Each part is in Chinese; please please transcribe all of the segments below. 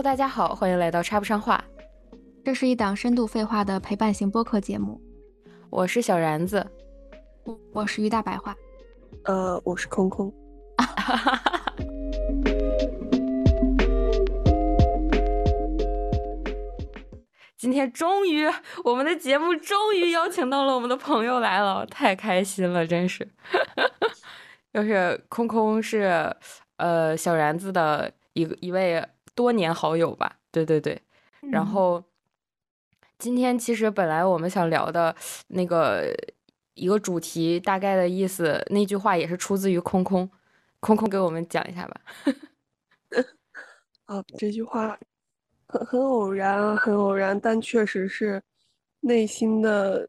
Hello，大家好，欢迎来到插不上话。这是一档深度废话的陪伴型播客节目。我是小然子，我是于大白话。呃，我是空空。今天终于，我们的节目终于邀请到了我们的朋友来了，太开心了，真是。就是空空是呃小然子的一个一位多年好友吧，对对对。然后今天其实本来我们想聊的那个一个主题，大概的意思，那句话也是出自于空空，空空给我们讲一下吧。啊，这句话。很很偶然，很偶然，但确实是内心的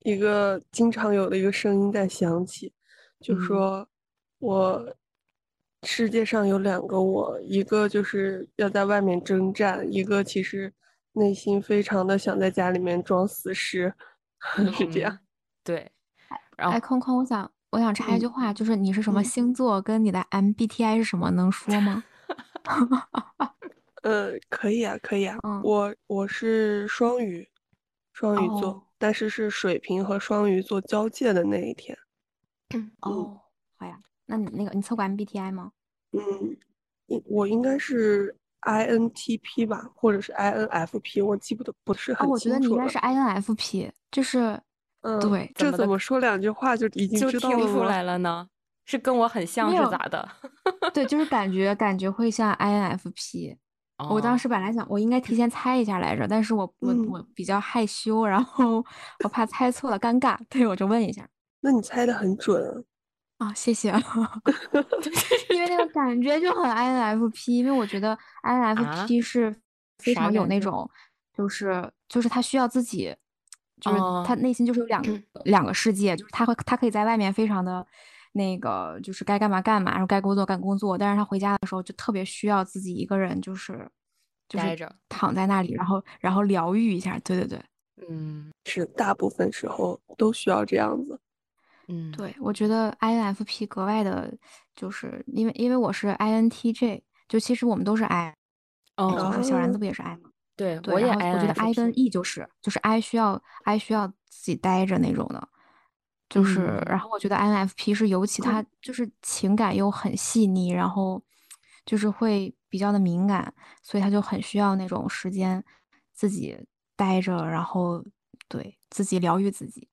一个经常有的一个声音在响起，就说我世界上有两个我，一个就是要在外面征战，一个其实内心非常的想在家里面装死尸，是这样。对，然后哎，空空，我想我想插一句话，就是你是什么星座，跟你的 MBTI 是什么，能说吗？呃，可以啊，可以啊。我我是双鱼，双鱼座，但是是水瓶和双鱼座交界的那一天。哦，好呀。那你那个你测过 MBTI 吗？嗯，我应该是 INTP 吧，或者是 INFP，我记不得不是很清楚我觉得你应该是 INFP，就是，嗯，对。这怎么说两句话就已经就听出来了呢？是跟我很像是咋的？对，就是感觉感觉会像 INFP。我当时本来想，我应该提前猜一下来着，但是我 我我比较害羞，然后 我怕猜错了尴尬，对我就问一下。那你猜的很准啊，谢谢。因为那个感觉就很 INFP，因为我觉得 INFP 是非常有那种，就是就是他需要自己，就是他内心就是有两个两个世界，就是他会他可以在外面非常的。那个就是该干嘛干嘛，然后该工作干工作，但是他回家的时候就特别需要自己一个人，就是就是躺在那里，然后然后疗愈一下。对对对，嗯，是大部分时候都需要这样子。嗯，对，我觉得 INFP 格外的，就是因为因为我是 INTJ，就其实我们都是 I，哦，小然子不也是 I 吗？对，我也。我觉得 I 跟 E 就是就是 I 需要 I 需要自己待着那种的。就是，然后我觉得 INFP 是尤其他 就是情感又很细腻，然后就是会比较的敏感，所以他就很需要那种时间自己待着，然后对自己疗愈自己。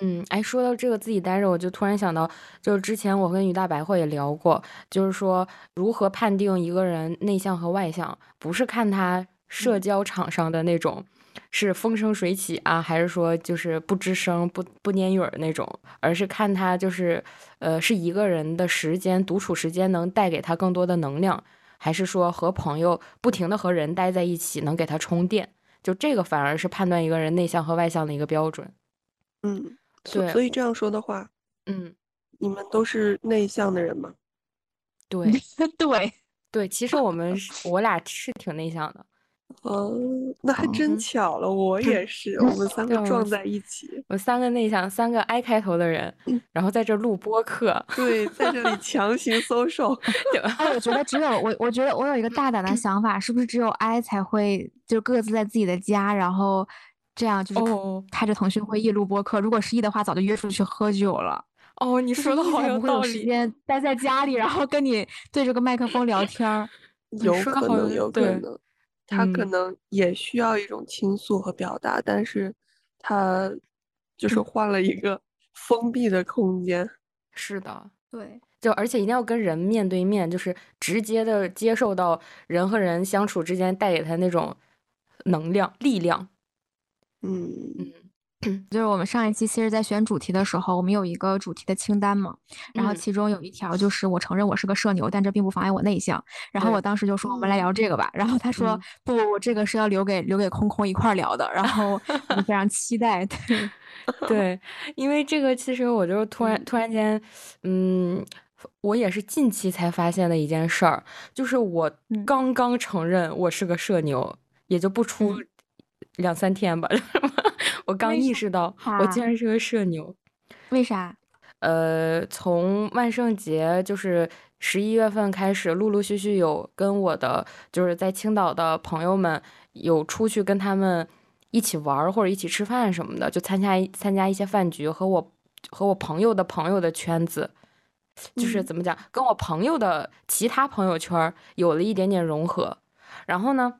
嗯，哎，说到这个自己待着，我就突然想到，就是之前我跟于大白话也聊过，就是说如何判定一个人内向和外向，不是看他社交场上的那种。是风生水起啊，还是说就是不吱声、不不粘语儿那种？而是看他就是，呃，是一个人的时间独处时间能带给他更多的能量，还是说和朋友不停的和人待在一起能给他充电？就这个反而是判断一个人内向和外向的一个标准。嗯，对。所以这样说的话，嗯，你们都是内向的人吗？对，对，对。其实我们我俩是挺内向的。哦，那还真巧了，我也是，我们三个撞在一起。我三个内向，三个 I 开头的人，然后在这录播课。对，在这里 强行搜手。哎，我觉得只有我，我觉得我有一个大胆的想法，是不是只有 I 才会就各自在自己的家，然后这样就是开着腾讯会议录播客？如果失忆的话，早就约出去喝酒了。哦，你说的好有道理。时间待在家里，然后跟你对着个麦克风聊天。有可能，有可能。他可能也需要一种倾诉和表达，但是他就是换了一个封闭的空间。是的，对，就而且一定要跟人面对面，就是直接的接受到人和人相处之间带给他那种能量、力量。嗯嗯。就是我们上一期其实，在选主题的时候，我们有一个主题的清单嘛，然后其中有一条就是我承认我是个社牛，但这并不妨碍我内向。然后我当时就说我们来聊这个吧，然后他说不，我这个是要留给留给空空一块聊的。然后我非常期待，对 对，因为这个其实我就是突然突然间，嗯，我也是近期才发现的一件事儿，就是我刚刚承认我是个社牛，也就不出两三天吧。我刚意识到，我竟然是个社牛。为啥？呃，从万圣节就是十一月份开始，陆陆续续有跟我的就是在青岛的朋友们有出去跟他们一起玩或者一起吃饭什么的，就参加参加一些饭局，和我和我朋友的朋友的圈子，就是怎么讲，跟我朋友的其他朋友圈有了一点点融合。然后呢，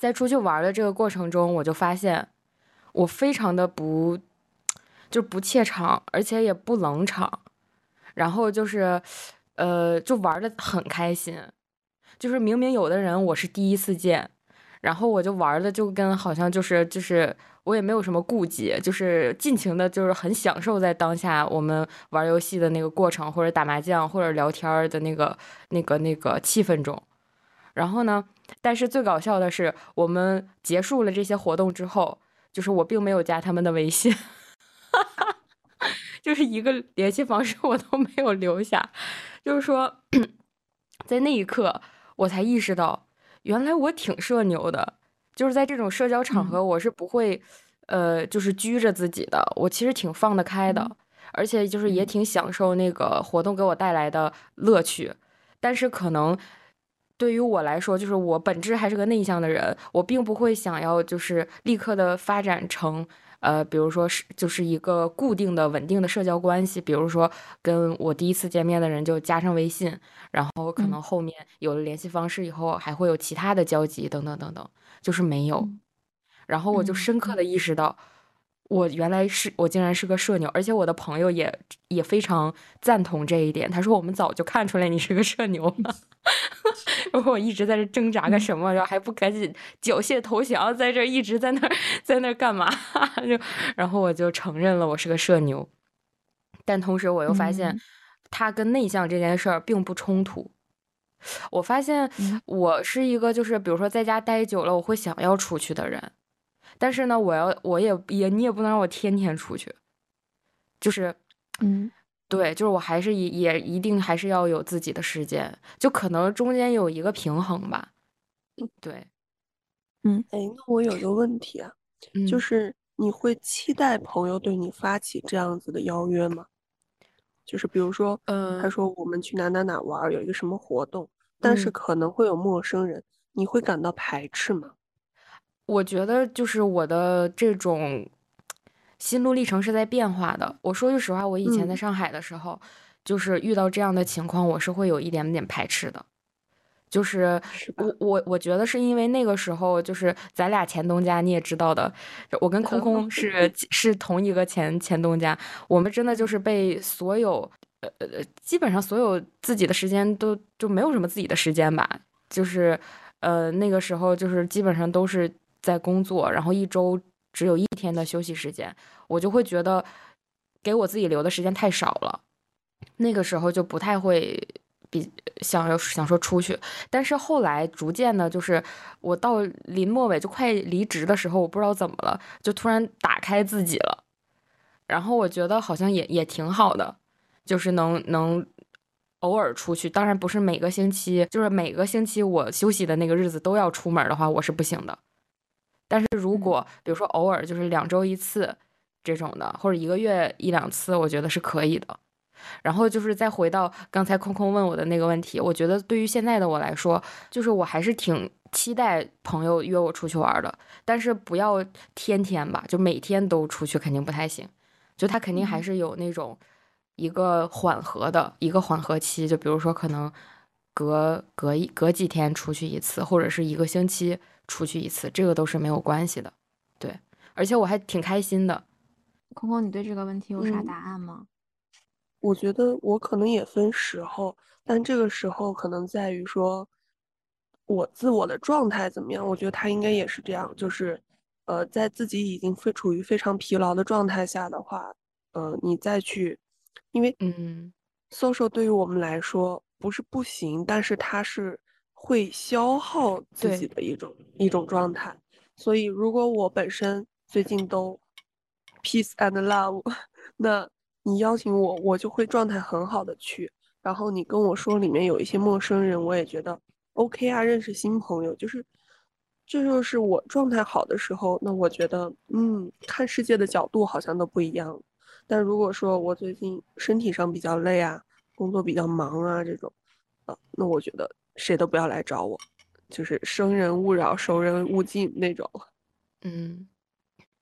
在出去玩的这个过程中，我就发现我非常的不。就不怯场，而且也不冷场，然后就是，呃，就玩的很开心。就是明明有的人我是第一次见，然后我就玩的就跟好像就是就是我也没有什么顾忌，就是尽情的，就是很享受在当下我们玩游戏的那个过程，或者打麻将或者聊天的那个那个那个气氛中。然后呢，但是最搞笑的是，我们结束了这些活动之后，就是我并没有加他们的微信。哈哈，就是一个联系方式我都没有留下，就是说，在那一刻我才意识到，原来我挺社牛的，就是在这种社交场合我是不会，呃，就是拘着自己的，我其实挺放得开的，而且就是也挺享受那个活动给我带来的乐趣，但是可能对于我来说，就是我本质还是个内向的人，我并不会想要就是立刻的发展成。呃，比如说是就是一个固定的、稳定的社交关系，比如说跟我第一次见面的人就加上微信，然后可能后面有了联系方式以后，还会有其他的交集等等等等，就是没有。然后我就深刻的意识到，我原来是我竟然是个社牛，而且我的朋友也也非常赞同这一点。他说我们早就看出来你是个社牛了。然 后我一直在这挣扎个什么，然后还不赶紧缴械投降，在这一直在那在那干嘛？就然后我就承认了我是个社牛，但同时我又发现，他跟内向这件事儿并不冲突。我发现我是一个就是比如说在家待久了我会想要出去的人，但是呢，我要我也也你也不能让我天天出去，就是嗯。对，就是我还是也也一定还是要有自己的时间，就可能中间有一个平衡吧。对，嗯，哎，那我有一个问题啊，就是你会期待朋友对你发起这样子的邀约吗？就是比如说，嗯，他说我们去哪哪哪玩，有一个什么活动，但是可能会有陌生人，你会感到排斥吗？我觉得就是我的这种。心路历程是在变化的。我说句实话，我以前在上海的时候，就是遇到这样的情况，我是会有一点点排斥的。就是我我我觉得是因为那个时候，就是咱俩前东家，你也知道的，我跟空空是是同一个前前东家，我们真的就是被所有呃呃基本上所有自己的时间都就没有什么自己的时间吧。就是呃那个时候就是基本上都是在工作，然后一周。只有一天的休息时间，我就会觉得给我自己留的时间太少了。那个时候就不太会比想要想说出去，但是后来逐渐的，就是我到临末尾就快离职的时候，我不知道怎么了，就突然打开自己了。然后我觉得好像也也挺好的，就是能能偶尔出去，当然不是每个星期，就是每个星期我休息的那个日子都要出门的话，我是不行的。但是如果比如说偶尔就是两周一次这种的，或者一个月一两次，我觉得是可以的。然后就是再回到刚才空空问我的那个问题，我觉得对于现在的我来说，就是我还是挺期待朋友约我出去玩的，但是不要天天吧，就每天都出去肯定不太行。就他肯定还是有那种一个缓和的一个缓和期，就比如说可能隔隔一隔几天出去一次，或者是一个星期。出去一次，这个都是没有关系的，对，而且我还挺开心的。空空，你对这个问题有啥答案吗？我觉得我可能也分时候，但这个时候可能在于说，我自我的状态怎么样。我觉得他应该也是这样，就是，呃，在自己已经非处于非常疲劳的状态下的话，呃，你再去，因为嗯，social 对于我们来说不是不行，但是它是。会消耗自己的一种一种状态，所以如果我本身最近都 peace and love，那你邀请我，我就会状态很好的去。然后你跟我说里面有一些陌生人，我也觉得 OK 啊，认识新朋友，就是这就是我状态好的时候。那我觉得，嗯，看世界的角度好像都不一样。但如果说我最近身体上比较累啊，工作比较忙啊这种，啊，那我觉得谁都不要来找我，就是生人勿扰，熟人勿近那种。嗯，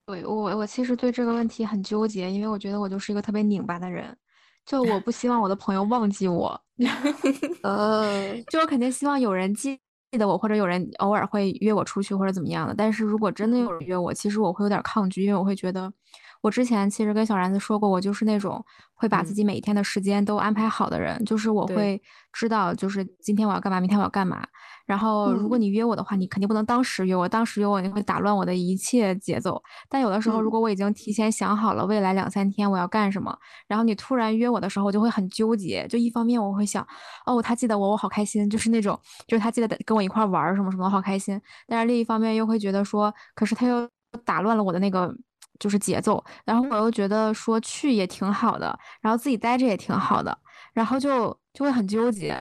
对我我其实对这个问题很纠结，因为我觉得我就是一个特别拧巴的人，就我不希望我的朋友忘记我，呃，就我肯定希望有人记得我，或者有人偶尔会约我出去或者怎么样的。但是如果真的有人约我，其实我会有点抗拒，因为我会觉得。我之前其实跟小然子说过，我就是那种会把自己每一天的时间都安排好的人，就是我会知道，就是今天我要干嘛，明天我要干嘛。然后如果你约我的话，你肯定不能当时约我，当时约我你会打乱我的一切节奏。但有的时候，如果我已经提前想好了未来两三天我要干什么，然后你突然约我的时候，我就会很纠结。就一方面我会想，哦，他记得我，我好开心，就是那种，就是他记得跟我一块玩什么什么，好开心。但是另一方面又会觉得说，可是他又打乱了我的那个。就是节奏，然后我又觉得说去也挺好的，然后自己待着也挺好的，然后就就会很纠结，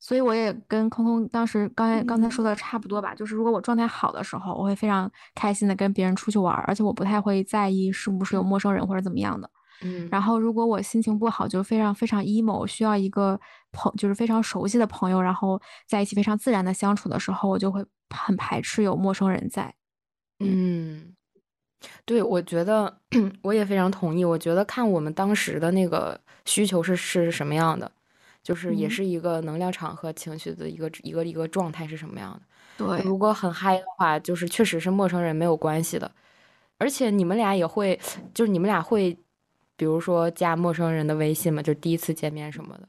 所以我也跟空空当时刚才刚才说的差不多吧，就是如果我状态好的时候，我会非常开心的跟别人出去玩，而且我不太会在意是不是有陌生人或者怎么样的，嗯，然后如果我心情不好，就非常非常 emo，需要一个朋就是非常熟悉的朋友，然后在一起非常自然的相处的时候，我就会很排斥有陌生人在，嗯。对，我觉得 我也非常同意。我觉得看我们当时的那个需求是是什么样的，就是也是一个能量场和情绪的一个一个一个状态是什么样的。对，如果很嗨的话，就是确实是陌生人没有关系的。而且你们俩也会，就是你们俩会，比如说加陌生人的微信嘛，就第一次见面什么的。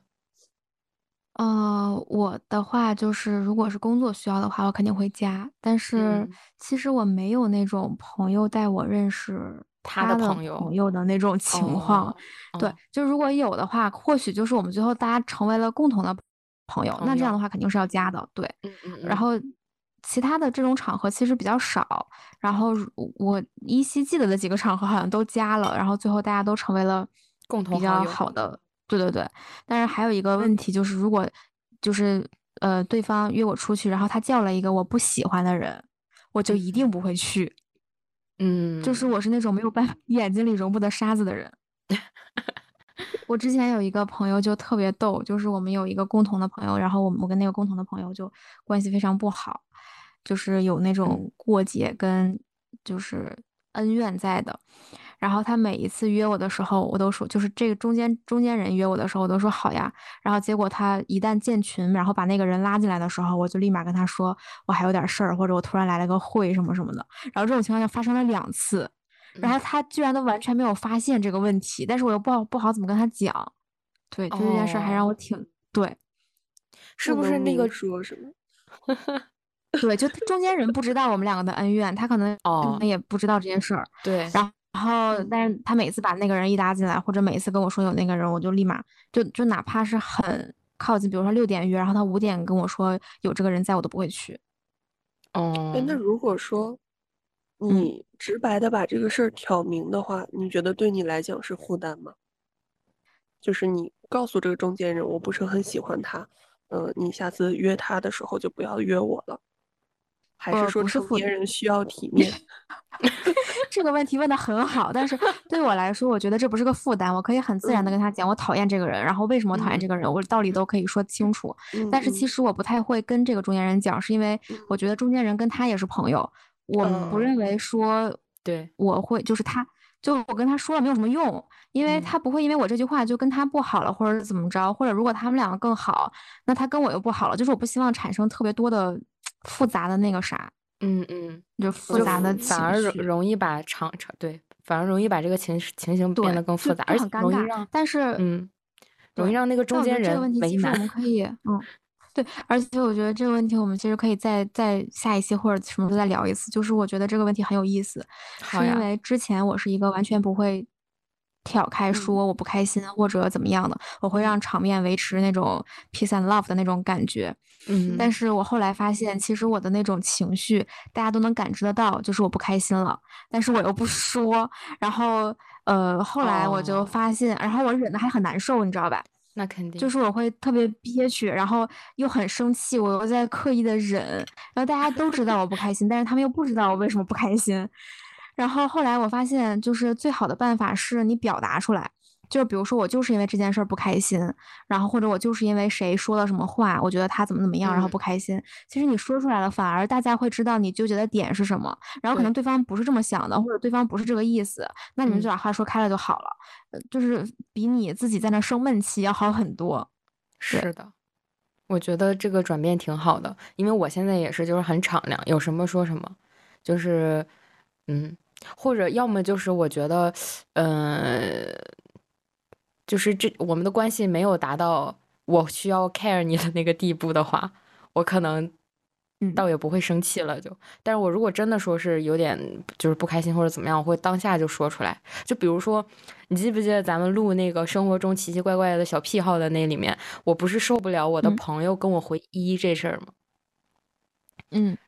呃，我的话就是，如果是工作需要的话，我肯定会加。但是其实我没有那种朋友带我认识他的朋友朋友的那种情况。对，就如果有的话，或许就是我们最后大家成为了共同的朋友，那这样的话肯定是要加的。对，嗯嗯。然后其他的这种场合其实比较少。然后我依稀记得的几个场合好像都加了，然后最后大家都成为了共同比较好的。对对对，但是还有一个问题就是，如果就是呃对方约我出去，然后他叫了一个我不喜欢的人，我就一定不会去。嗯，就是我是那种没有办法 眼睛里容不得沙子的人。我之前有一个朋友就特别逗，就是我们有一个共同的朋友，然后我们我跟那个共同的朋友就关系非常不好，就是有那种过节跟就是恩怨在的。然后他每一次约我的时候，我都说就是这个中间中间人约我的时候，我都说好呀。然后结果他一旦建群，然后把那个人拉进来的时候，我就立马跟他说我还有点事儿，或者我突然来了个会什么什么的。然后这种情况下发生了两次，然后他居然都完全没有发现这个问题，但是我又不好不好怎么跟他讲。对，就这件事还让我挺对，是不是那个说什么？对，就中间人不知道我们两个的恩怨，他可能哦也不知道这件事儿。对，然后。然后，但是他每次把那个人一拉进来，或者每次跟我说有那个人，我就立马就就哪怕是很靠近，比如说六点约，然后他五点跟我说有这个人在，我都不会去。哦，那如果说你直白的把这个事儿挑明的话，你觉得对你来讲是负担吗？就是你告诉这个中间人，我不是很喜欢他，嗯，你下次约他的时候就不要约我了。还是说成年人需要体面？这个问题问的很好，但是 对我来说，我觉得这不是个负担，我可以很自然的跟他讲，我讨厌这个人，然后为什么讨厌这个人，我道理都可以说清楚。但是其实我不太会跟这个中间人讲，是因为我觉得中间人跟他也是朋友，我不认为说对。我会就是他，就我跟他说了没有什么用，因为他不会因为我这句话就跟他不好了，或者怎么着，或者如果他们两个更好，那他跟我又不好了，就是我不希望产生特别多的。复杂的那个啥，嗯嗯，就复杂的反而容容易把场场对，反而容易把这个情情形变得更复杂，而且容易让，但是嗯，容易让那个中间人这个问题其实我们可以，嗯，对，而且我觉得这个问题我们其实可以再再下一期或者什么时候再聊一次，就是我觉得这个问题很有意思，是因为之前我是一个完全不会。挑开说我不开心或者怎么样的，我会让场面维持那种 peace and love 的那种感觉。嗯，但是我后来发现，其实我的那种情绪大家都能感知得到，就是我不开心了，但是我又不说。然后，呃，后来我就发现，然后我忍的还很难受，你知道吧？那肯定。就是我会特别憋屈，然后又很生气，我又在刻意的忍。然后大家都知道我不开心，但是他们又不知道我为什么不开心。然后后来我发现，就是最好的办法是你表达出来，就比如说我就是因为这件事儿不开心，然后或者我就是因为谁说了什么话，我觉得他怎么怎么样，然后不开心。其实你说出来了，反而大家会知道你纠结的点是什么，然后可能对方不是这么想的，或者对方不是这个意思，那你们就把话说开了就好了，就是比你自己在那生闷气要好很多。是的，我觉得这个转变挺好的，因为我现在也是就是很敞亮，有什么说什么，就是嗯。或者要么就是我觉得，嗯，就是这我们的关系没有达到我需要 care 你的那个地步的话，我可能倒也不会生气了。就，但是我如果真的说是有点就是不开心或者怎么样，我会当下就说出来。就比如说，你记不记得咱们录那个生活中奇奇怪怪的小癖好的那里面，我不是受不了我的朋友跟我回一这事儿吗？嗯，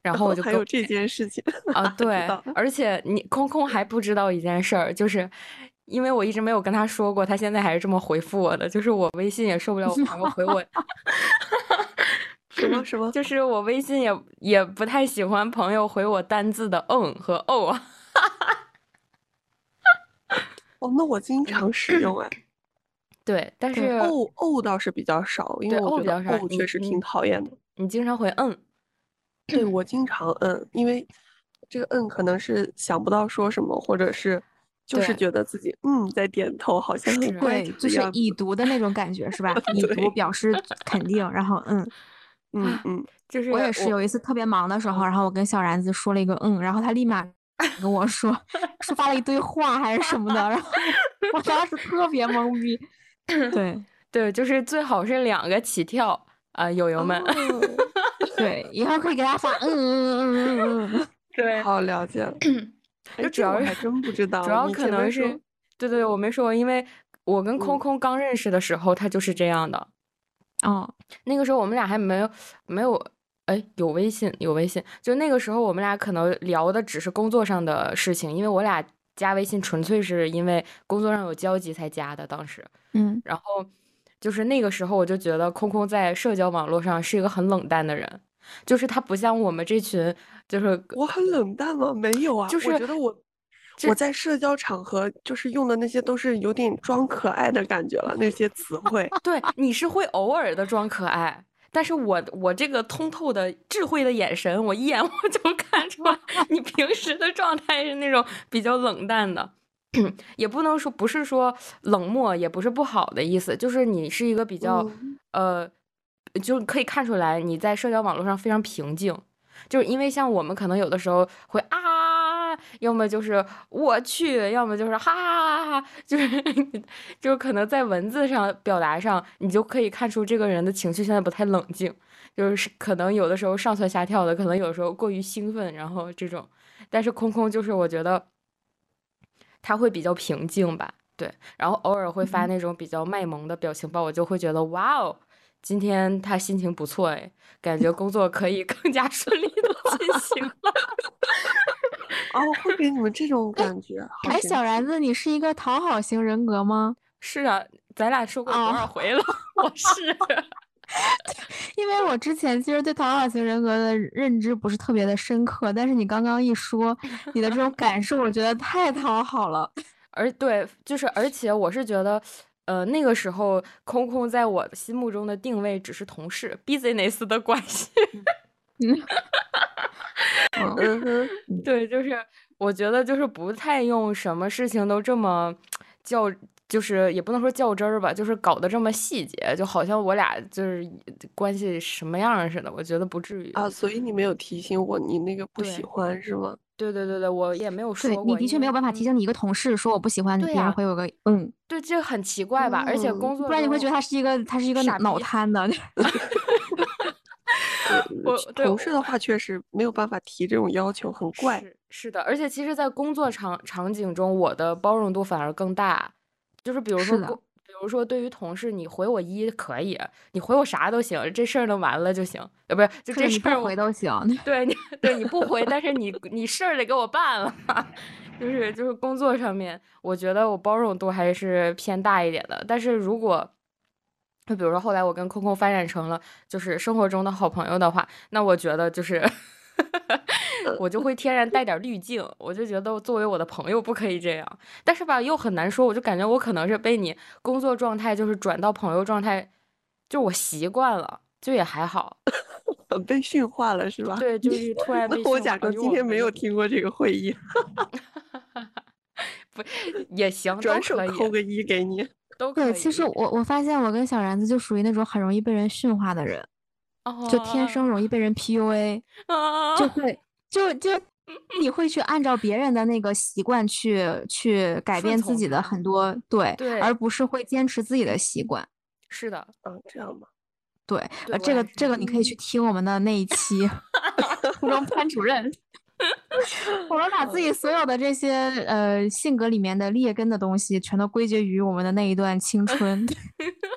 然后我就还有这件事情啊，对，而且你空空还不知道一件事儿，就是因为我一直没有跟他说过，他现在还是这么回复我的，就是我微信也受不了我朋友回我，什么什么，就是我微信也也不太喜欢朋友回我单字的嗯和哦，哦，那我经常使用哎，对，但是哦哦倒是比较少，因为我觉得哦确实挺讨厌的，你经常回嗯。对我经常嗯，因为这个嗯可能是想不到说什么，或者是就是觉得自己嗯在点头，好像很对，就是已读的那种感觉是吧？已读表示肯定，然后嗯嗯嗯，就是我也是有一次特别忙的时候，然后我跟小然子说了一个嗯，然后他立马跟我说 说发了一堆话还是什么的，然后我当时特别懵逼。对对，就是最好是两个起跳啊，友友们。对，以后可以给他发，嗯嗯嗯嗯嗯嗯，对，好了解了。就主要还真不知道，主要可能是，对对，我没说，因为我跟空空刚认识的时候，他就是这样的。哦，那个时候我们俩还没有没有，哎，有微信有微信，就那个时候我们俩可能聊的只是工作上的事情，因为我俩加微信纯粹是因为工作上有交集才加的，当时，嗯，然后就是那个时候我就觉得空空在社交网络上是一个很冷淡的人。就是他不像我们这群，就是我很冷淡吗？没有啊，就是我觉得我我在社交场合就是用的那些都是有点装可爱的感觉了，那些词汇。对，你是会偶尔的装可爱，但是我我这个通透的智慧的眼神，我一眼 我就看出来你平时的状态是那种比较冷淡的，也不能说不是说冷漠，也不是不好的意思，就是你是一个比较呃。就可以看出来你在社交网络上非常平静，就是因为像我们可能有的时候会啊，要么就是我去，要么就是哈哈哈哈，就是就是可能在文字上表达上，你就可以看出这个人的情绪现在不太冷静，就是可能有的时候上蹿下跳的，可能有时候过于兴奋，然后这种，但是空空就是我觉得他会比较平静吧，对，然后偶尔会发那种比较卖萌的表情包，我就会觉得哇哦。今天他心情不错哎，感觉工作可以 更加顺利的进行了。哦，会给你们这种感觉。哎，小然子，你是一个讨好型人格吗？是啊，咱俩说过多少回了？我是。因为我之前其实对讨好型人格的认知不是特别的深刻，但是你刚刚一说你的这种感受，我觉得太讨好了。而对，就是而且我是觉得。呃，那个时候空空在我心目中的定位只是同事，business 的关系。嗯哼，对，就是我觉得就是不太用什么事情都这么较，就是也不能说较真儿吧，就是搞得这么细节，就好像我俩就是关系什么样似的。我觉得不至于啊，所以你没有提醒我你那个不喜欢是吗？对对对对，我也没有说过。你的确没有办法提醒你一个同事说我不喜欢你，别人会有个嗯。对，这很奇怪吧？而且工作，不然你会觉得他是一个他是一个脑瘫的。我同事的话确实没有办法提这种要求，很怪。是的，而且其实，在工作场场景中，我的包容度反而更大。就是比如说，比如说，对于同事，你回我一可以，你回我啥都行，这事儿能完了就行。呃，不是，就这事儿回都行。对你，对你不回，但是你你事儿得给我办了。就是就是工作上面，我觉得我包容度还是偏大一点的。但是如果就比如说后来我跟空空发展成了就是生活中的好朋友的话，那我觉得就是我就会天然带点滤镜，我就觉得作为我的朋友不可以这样。但是吧，又很难说，我就感觉我可能是被你工作状态就是转到朋友状态，就我习惯了，就也还好。被驯化了是吧？对，就 是突然被。我假装今天没有听过这个会议。不也行，转手扣个一给你。都对，其实我我发现我跟小然子就属于那种很容易被人驯化的人，就天生容易被人 PUA，就会就就你会去按照别人的那个习惯去去改变自己的很多对，对而不是会坚持自己的习惯。是的，嗯，这样吧。对，呃，这个这个你可以去听我们的那一期 初中班主任。我们把自己所有的这些呃性格里面的劣根的东西，全都归结于我们的那一段青春。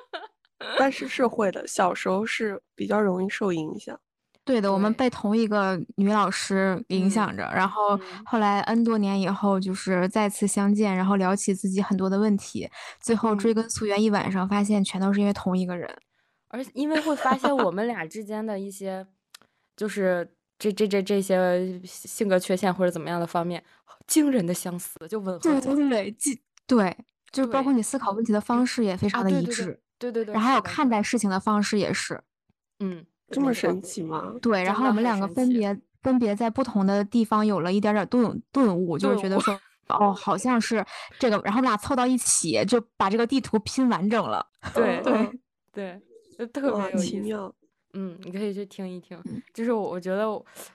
但是是会的，小时候是比较容易受影响。对的，我们被同一个女老师影响着，然后后来 N 多年以后，就是再次相见，然后聊起自己很多的问题，最后追根溯源一晚上，发现全都是因为同一个人。而因为会发现我们俩之间的一些，就是。这这这这些性格缺陷或者怎么样的方面，惊人的相似，就吻合。对对对，对，就是包括你思考问题的方式也非常的一致。对对对。然后还有看待事情的方式也是。嗯，这么神奇吗？对，然后我们两个分别分别在不同的地方有了一点点顿顿悟，就是觉得说，哦，好像是这个，然后我们俩凑到一起就把这个地图拼完整了。对 对对，就特别奇妙。嗯，你可以去听一听，就是我觉得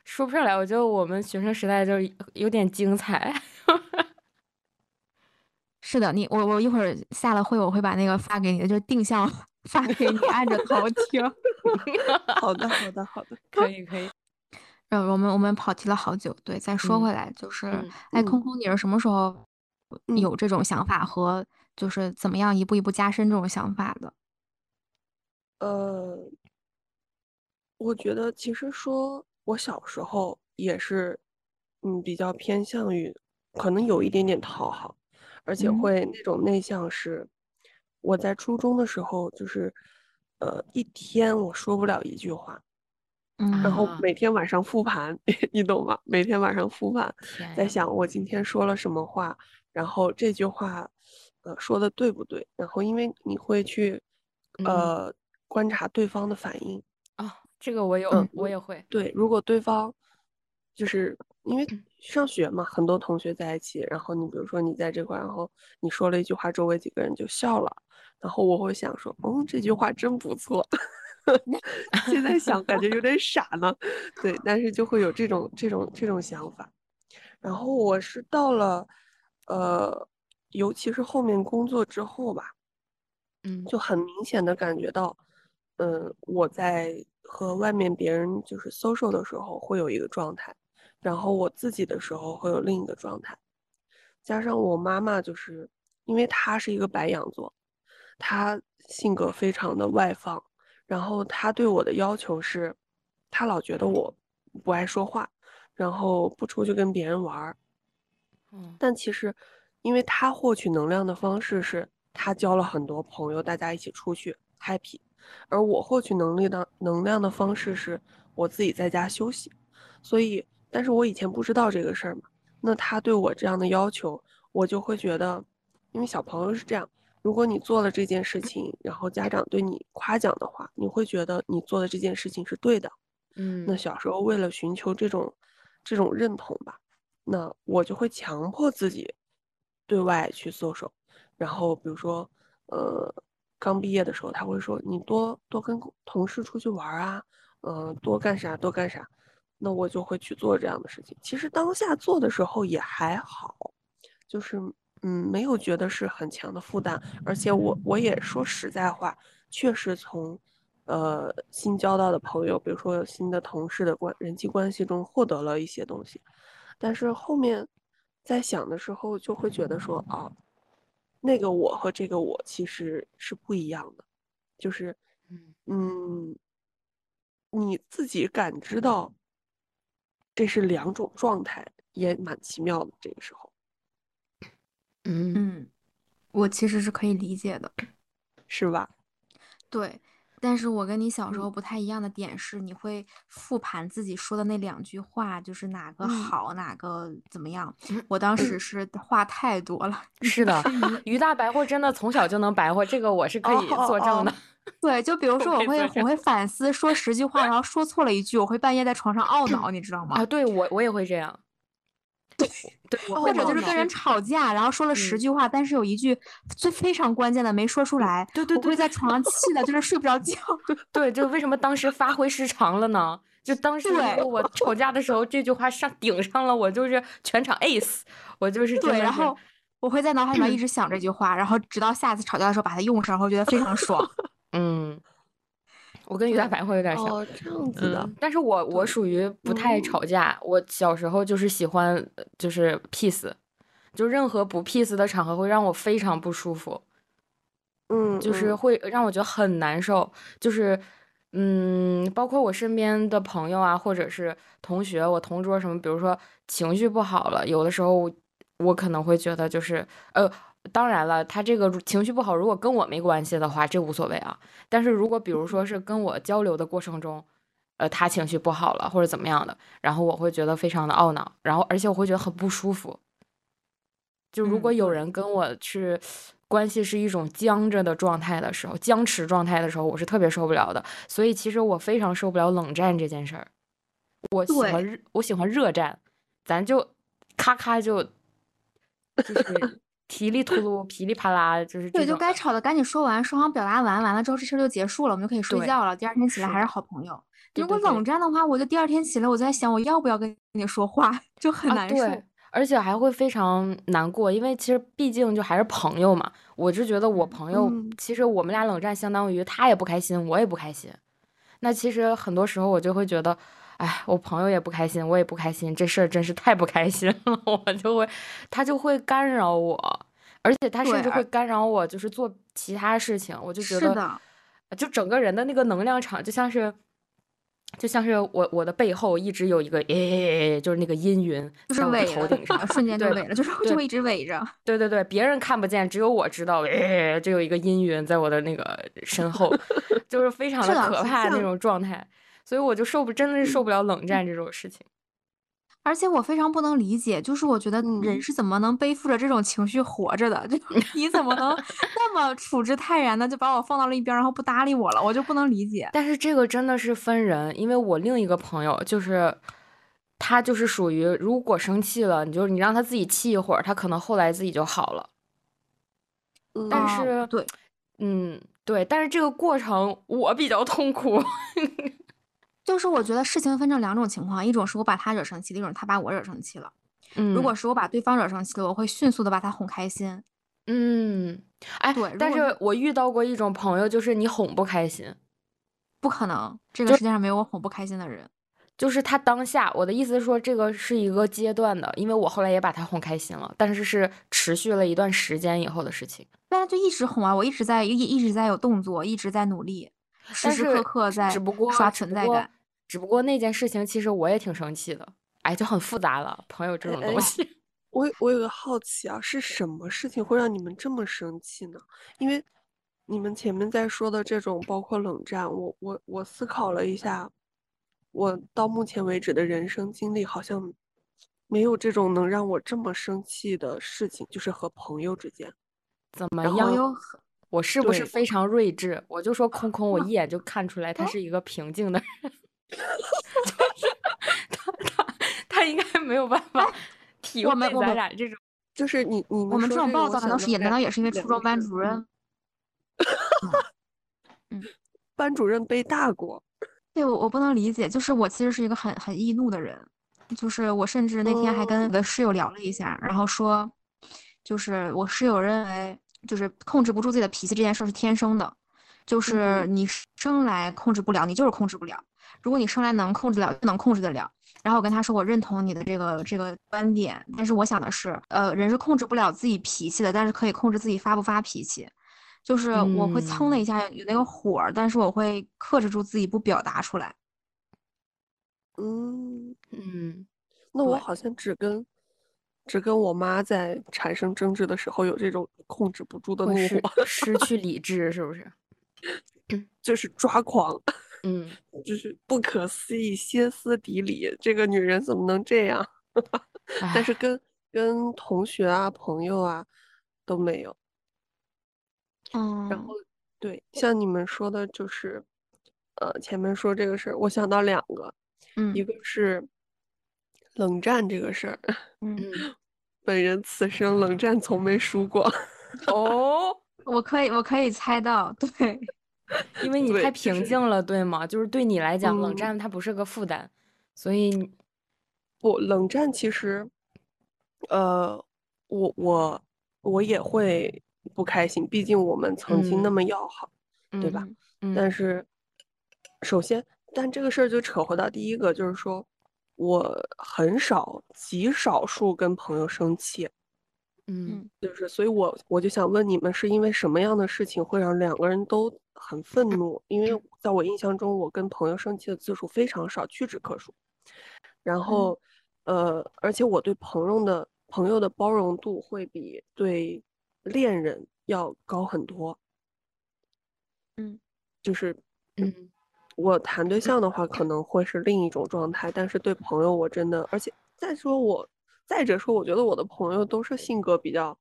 说不上来，我觉得我们学生时代就有点精彩。是的，你我我一会儿下了会，我会把那个发给你的，就是定向发给你，按着头听。好的，好的，好的，可以，可以。呃，我们我们跑题了好久，对，再说回来，就是哎，空空，你是什么时候有这种想法和就是怎么样一步一步加深这种想法的？呃。我觉得其实说，我小时候也是，嗯，比较偏向于，可能有一点点讨好，而且会那种内向是，我在初中的时候就是，呃，一天我说不了一句话，嗯，然后每天晚上复盘，你懂吗？每天晚上复盘，在想我今天说了什么话，然后这句话，呃，说的对不对？然后因为你会去，呃，观察对方的反应啊。这个我有，我也会。对，如果对方就是因为上学嘛，很多同学在一起，然后你比如说你在这块，然后你说了一句话，周围几个人就笑了，然后我会想说，嗯，这句话真不错。现在想感觉有点 傻呢，对，但是就会有这种这种这种想法。然后我是到了，呃，尤其是后面工作之后吧，嗯，就很明显的感觉到，嗯，我在。和外面别人就是 social 的时候会有一个状态，然后我自己的时候会有另一个状态，加上我妈妈就是，因为她是一个白羊座，她性格非常的外放，然后她对我的要求是，她老觉得我不爱说话，然后不出去跟别人玩儿，嗯，但其实，因为她获取能量的方式是她交了很多朋友，大家一起出去 happy。而我获取能力的能量的方式是我自己在家休息，所以，但是我以前不知道这个事儿嘛。那他对我这样的要求，我就会觉得，因为小朋友是这样，如果你做了这件事情，然后家长对你夸奖的话，你会觉得你做的这件事情是对的。嗯，那小时候为了寻求这种这种认同吧，那我就会强迫自己对外去搜手，然后比如说，呃。刚毕业的时候，他会说你多多跟同事出去玩啊，嗯，多干啥多干啥，那我就会去做这样的事情。其实当下做的时候也还好，就是嗯，没有觉得是很强的负担。而且我我也说实在话，确实从呃新交到的朋友，比如说新的同事的关人际关系中获得了一些东西。但是后面在想的时候，就会觉得说啊。那个我和这个我其实是不一样的，就是，嗯，你自己感知到这是两种状态，也蛮奇妙的。这个时候，嗯，我其实是可以理解的，是吧？对，但是我跟你小时候不太一样的点是，你会复盘自己说的那两句话，就是哪个好，哪个怎么样。我当时是话太多了。是的，于大白话真的从小就能白话，这个我是可以作证的。对，就比如 说我会我会反思说十句话，然后说错了一句，我会半夜在床上懊恼，你知道吗？啊，对我我也会这样。对对，或者就是跟人吵架，然后说了十句话，但是有一句最非常关键的没说出来，对对对，我会在床上气的，就是睡不着觉。对，就为什么当时发挥失常了呢？就当时我吵架的时候，这句话上顶上了，我就是全场 ace，我就是对，然后我会在脑海里面一直想这句话，然后直到下次吵架的时候把它用上，然后觉得非常爽。嗯。我跟于大白会有点像，这样子的。但是我我属于不太吵架。我小时候就是喜欢就是 peace，就任何不 peace 的场合会让我非常不舒服。嗯，就是会让我觉得很难受。就是嗯，包括我身边的朋友啊，或者是同学，我同桌什么，比如说情绪不好了，有的时候我可能会觉得就是呃。当然了，他这个情绪不好，如果跟我没关系的话，这无所谓啊。但是如果比如说是跟我交流的过程中，呃，他情绪不好了或者怎么样的，然后我会觉得非常的懊恼，然后而且我会觉得很不舒服。就如果有人跟我去关系是一种僵着的状态的时候，僵持状态的时候，我是特别受不了的。所以其实我非常受不了冷战这件事儿。我喜欢热，我喜欢热战，咱就咔咔就就是。噼里秃噜，噼里啪啦，就是对，就该吵的赶紧说完，双方表达完，完了之后这事儿就结束了，我们就可以睡觉了。第二天起来还是好朋友。如果冷战的话，我就第二天起来，我在想我要不要跟你说话，就很难受，而且还会非常难过，因为其实毕竟就还是朋友嘛。我就觉得我朋友，其实我们俩冷战，相当于他也不开心，我也不开心。那其实很多时候我就会觉得。哎，我朋友也不开心，我也不开心，这事儿真是太不开心了。我就会，他就会干扰我，而且他甚至会干扰我，就是做其他事情。我就觉得，就整个人的那个能量场，就像是，就像是我我的背后一直有一个，诶，就是那个阴云，就是围头顶上，瞬间就围了，就是就会一直围着。对对对，别人看不见，只有我知道，诶，这有一个阴云在我的那个身后，就是非常的可怕那种状态。所以我就受不，真的是受不了冷战这种事情，而且我非常不能理解，就是我觉得人是怎么能背负着这种情绪活着的？就 你怎么能那么处之泰然的就把我放到了一边，然后不搭理我了？我就不能理解。但是这个真的是分人，因为我另一个朋友就是他就是属于，如果生气了，你就你让他自己气一会儿，他可能后来自己就好了。但是对，嗯，对，但是这个过程我比较痛苦。就是我觉得事情分成两种情况，一种是我把他惹生气了，一种他把我惹生气了。嗯，如果是我把对方惹生气了，我会迅速的把他哄开心。嗯，哎，对，但是我遇到过一种朋友，就是你哄不开心，不可能，这个世界上没有我哄不开心的人。就是他当下，我的意思是说，这个是一个阶段的，因为我后来也把他哄开心了，但是是持续了一段时间以后的事情。那就一直哄啊，我一直在一一直在有动作，一直在努力，时时刻刻在只不过刷存在感。只不过那件事情，其实我也挺生气的，哎，就很复杂了。朋友这种东西，我我有个好奇啊，是什么事情会让你们这么生气呢？因为你们前面在说的这种，包括冷战，我我我思考了一下，我到目前为止的人生经历，好像没有这种能让我这么生气的事情，就是和朋友之间。怎么样？我是不是非常睿智？我就说空空，我 一眼就看出来他是一个平静的人。就是 他他他应该没有办法体会咱俩这种，就是你你我们这种暴躁难道是也难道也是因为初中班主任？嗯，班主任背大过。对，我我不能理解，就是我其实是一个很很易怒的人，就是我甚至那天还跟我的室友聊了一下，然后说，就是我室友认为，就是控制不住自己的脾气这件事是天生的，就是你生来控制不了，你就是控制不了。如果你生来能控制了，就能控制得了。然后我跟他说，我认同你的这个这个观点，但是我想的是，呃，人是控制不了自己脾气的，但是可以控制自己发不发脾气。就是我会蹭的一下有那个火，但是我会克制住自己不表达出来。嗯嗯，那我好像只跟只跟我妈在产生争执的时候有这种控制不住的怒火，失去理智，是不是？就是抓狂，嗯，就是不可思议、歇斯底里，这个女人怎么能这样？但是跟跟同学啊、朋友啊都没有。嗯，然后对，像你们说的，就是呃，前面说这个事儿，我想到两个，嗯，一个是冷战这个事儿，嗯，本人此生冷战从没输过。哦，我可以，我可以猜到，对。因为你太平静了，对吗？就是对你来讲，冷战它不是个负担，所以不冷战其实，呃，我我我也会不开心，毕竟我们曾经那么要好，对吧？但是首先，但这个事儿就扯回到第一个，就是说我很少极少数跟朋友生气。嗯，就是，所以我我就想问你们，是因为什么样的事情会让两个人都很愤怒？因为在我印象中，我跟朋友生气的次数非常少，屈指可数。然后，呃，而且我对朋友的朋友的包容度会比对恋人要高很多。嗯，就是，嗯，我谈对象的话可能会是另一种状态，但是对朋友我真的，而且再说我。再者说，我觉得我的朋友都是性格比较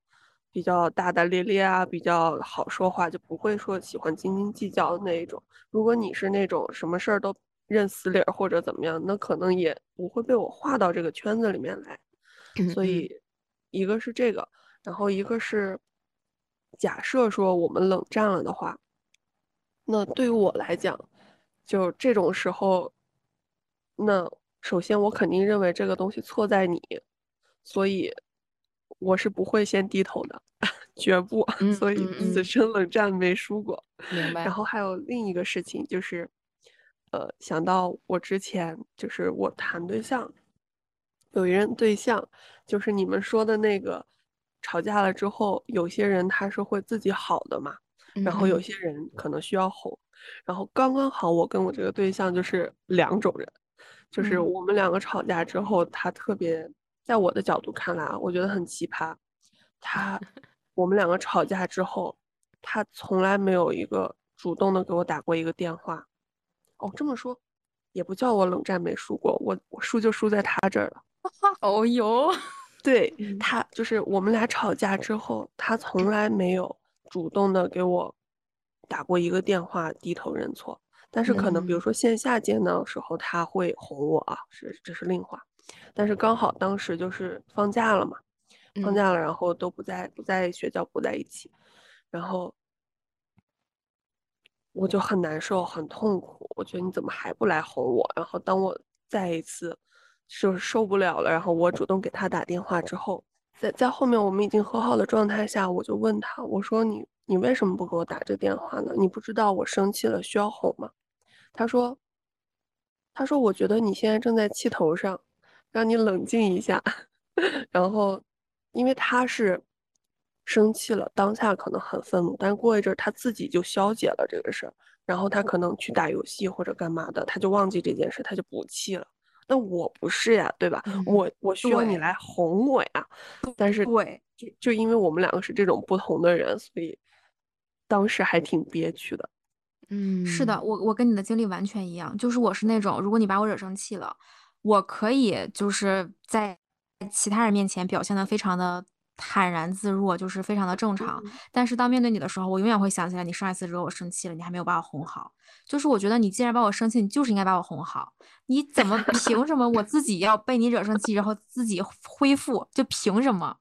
比较大大咧咧啊，比较好说话，就不会说喜欢斤斤计较的那一种。如果你是那种什么事儿都认死理儿或者怎么样，那可能也不会被我划到这个圈子里面来。所以，一个是这个，然后一个是假设说我们冷战了的话，那对于我来讲，就这种时候，那首先我肯定认为这个东西错在你。所以，我是不会先低头的，绝不。所以此生冷战没输过。明白。然后还有另一个事情就是，呃，想到我之前就是我谈对象，有一任对象，就是你们说的那个，吵架了之后，有些人他是会自己好的嘛，然后有些人可能需要哄，然后刚刚好我跟我这个对象就是两种人，就是我们两个吵架之后，他特别。在我的角度看来啊，我觉得很奇葩。他，我们两个吵架之后，他从来没有一个主动的给我打过一个电话。哦，这么说，也不叫我冷战没输过，我我输就输在他这儿了。哦哟，对他就是我们俩吵架之后，他从来没有主动的给我打过一个电话，低头认错。但是可能比如说线下见到的时候，他会哄我啊，是这是另话。但是刚好当时就是放假了嘛，放假了，然后都不在不在学校不在一起，然后我就很难受很痛苦。我觉得你怎么还不来哄我？然后当我再一次就是受不了了，然后我主动给他打电话之后，在在后面我们已经和好的状态下，我就问他，我说你你为什么不给我打这电话呢？你不知道我生气了需要哄吗？他说他说我觉得你现在正在气头上。让你冷静一下，然后，因为他是生气了，当下可能很愤怒，但过一阵他自己就消解了这个事儿，然后他可能去打游戏或者干嘛的，他就忘记这件事，他就不气了。那我不是呀，对吧？我我需要你来哄我呀。但是对，就就因为我们两个是这种不同的人，所以当时还挺憋屈的。嗯，是的，我我跟你的经历完全一样，就是我是那种，如果你把我惹生气了。我可以就是在其他人面前表现的非常的坦然自若，就是非常的正常。但是当面对你的时候，我永远会想起来你上一次惹我生气了，你还没有把我哄好。就是我觉得你既然把我生气，你就是应该把我哄好。你怎么凭什么我自己要被你惹生气，然后自己恢复？就凭什么？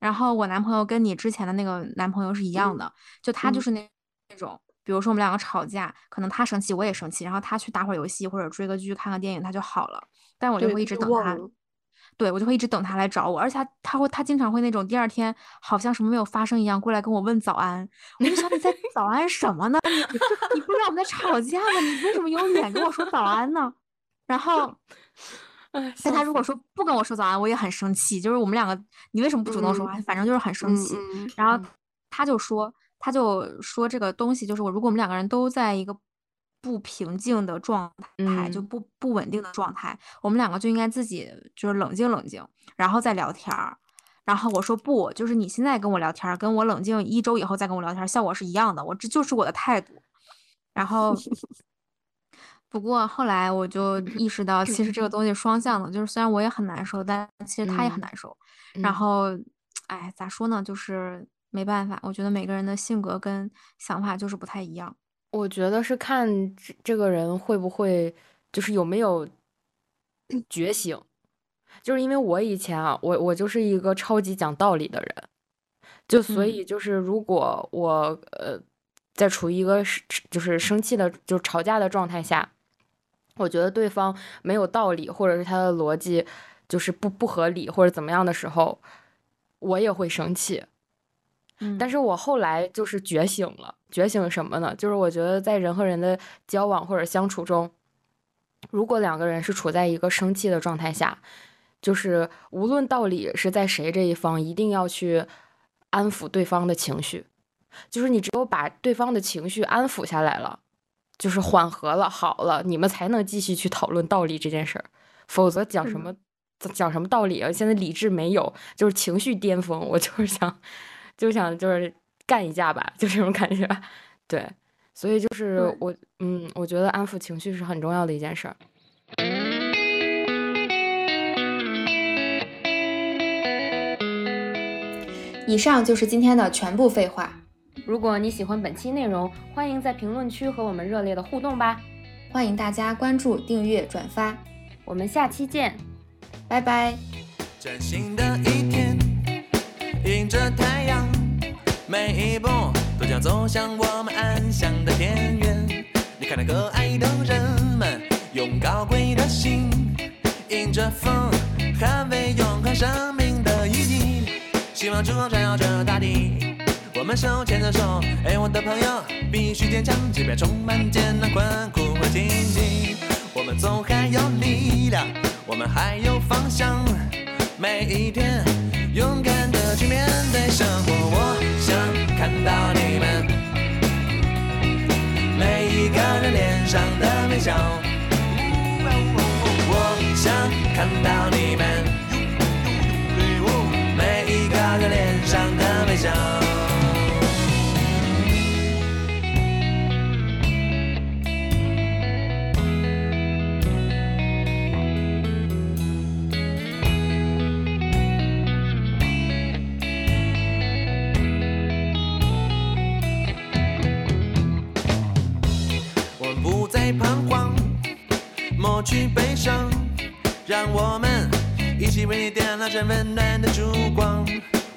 然后我男朋友跟你之前的那个男朋友是一样的，就他就是那那种，比如说我们两个吵架，可能他生气我也生气，然后他去打会儿游戏或者追个剧看个电影，他就好了。但我就会一直等他，对我就会一直等他来找我，而且他他会他经常会那种第二天好像什么没有发生一样过来跟我问早安，我就想你在 早安什么呢？你你不知道我们在吵架吗？你为什么有脸跟我说早安呢？然后，但他如果说不跟我说早安，我也很生气，就是我们两个你为什么不主动说话？反正就是很生气。然后他就说他就说这个东西就是我如果我们两个人都在一个。不平静的状态，就不不稳定的状态，我们两个就应该自己就是冷静冷静，然后再聊天儿。然后我说不，就是你现在跟我聊天，跟我冷静一周以后再跟我聊天，效果是一样的。我这就是我的态度。然后，不过后来我就意识到，其实这个东西双向的，就是虽然我也很难受，但其实他也很难受。然后，哎，咋说呢？就是没办法，我觉得每个人的性格跟想法就是不太一样。我觉得是看这这个人会不会，就是有没有觉醒。就是因为我以前啊，我我就是一个超级讲道理的人，就所以就是如果我呃在处于一个就是生气的就吵架的状态下，我觉得对方没有道理，或者是他的逻辑就是不不合理或者怎么样的时候，我也会生气。嗯，但是我后来就是觉醒了，觉醒什么呢？就是我觉得在人和人的交往或者相处中，如果两个人是处在一个生气的状态下。就是无论道理是在谁这一方，一定要去安抚对方的情绪。就是你只有把对方的情绪安抚下来了，就是缓和了，好了，你们才能继续去讨论道理这件事儿。否则讲什么讲什么道理啊？现在理智没有，就是情绪巅峰，我就是想就想就是干一架吧，就这种感觉。对，所以就是我嗯，我觉得安抚情绪是很重要的一件事儿。以上就是今天的全部废话。如果你喜欢本期内容，欢迎在评论区和我们热烈的互动吧！欢迎大家关注、订阅、转发，我们下期见，拜拜。崭新的一天，迎着太阳，每一步都将走向我们安详的田园。你看那可爱的人们，用高贵的心，迎着风，捍卫永恒生命的意义。希望之光照耀着大地，我们手牵着手，哎，我的朋友，必须坚强，即便充满艰难困苦和荆棘，我们总还有力量，我们还有方向，每一天勇敢的去面对生活。我想看到你们每一个人脸上的微笑，我想看到你们。那盏温暖的烛光。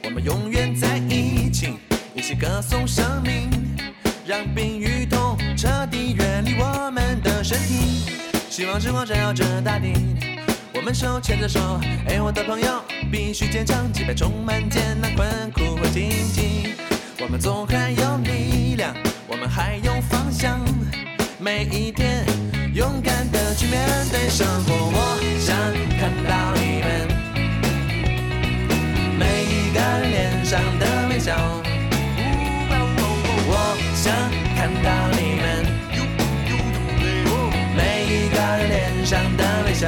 我们永远在一起，一起歌颂生命，让病与痛彻底远离我们的身体。希望之光照耀着大地，我们手牵着手，哎，我的朋友，必须坚强，即便充满艰难困苦和荆棘，我们总还有力量，我们还有方向，每一天勇敢的去面对生活。我想看到你们。脸上的微笑，我想看到你们每一个人脸上的微笑。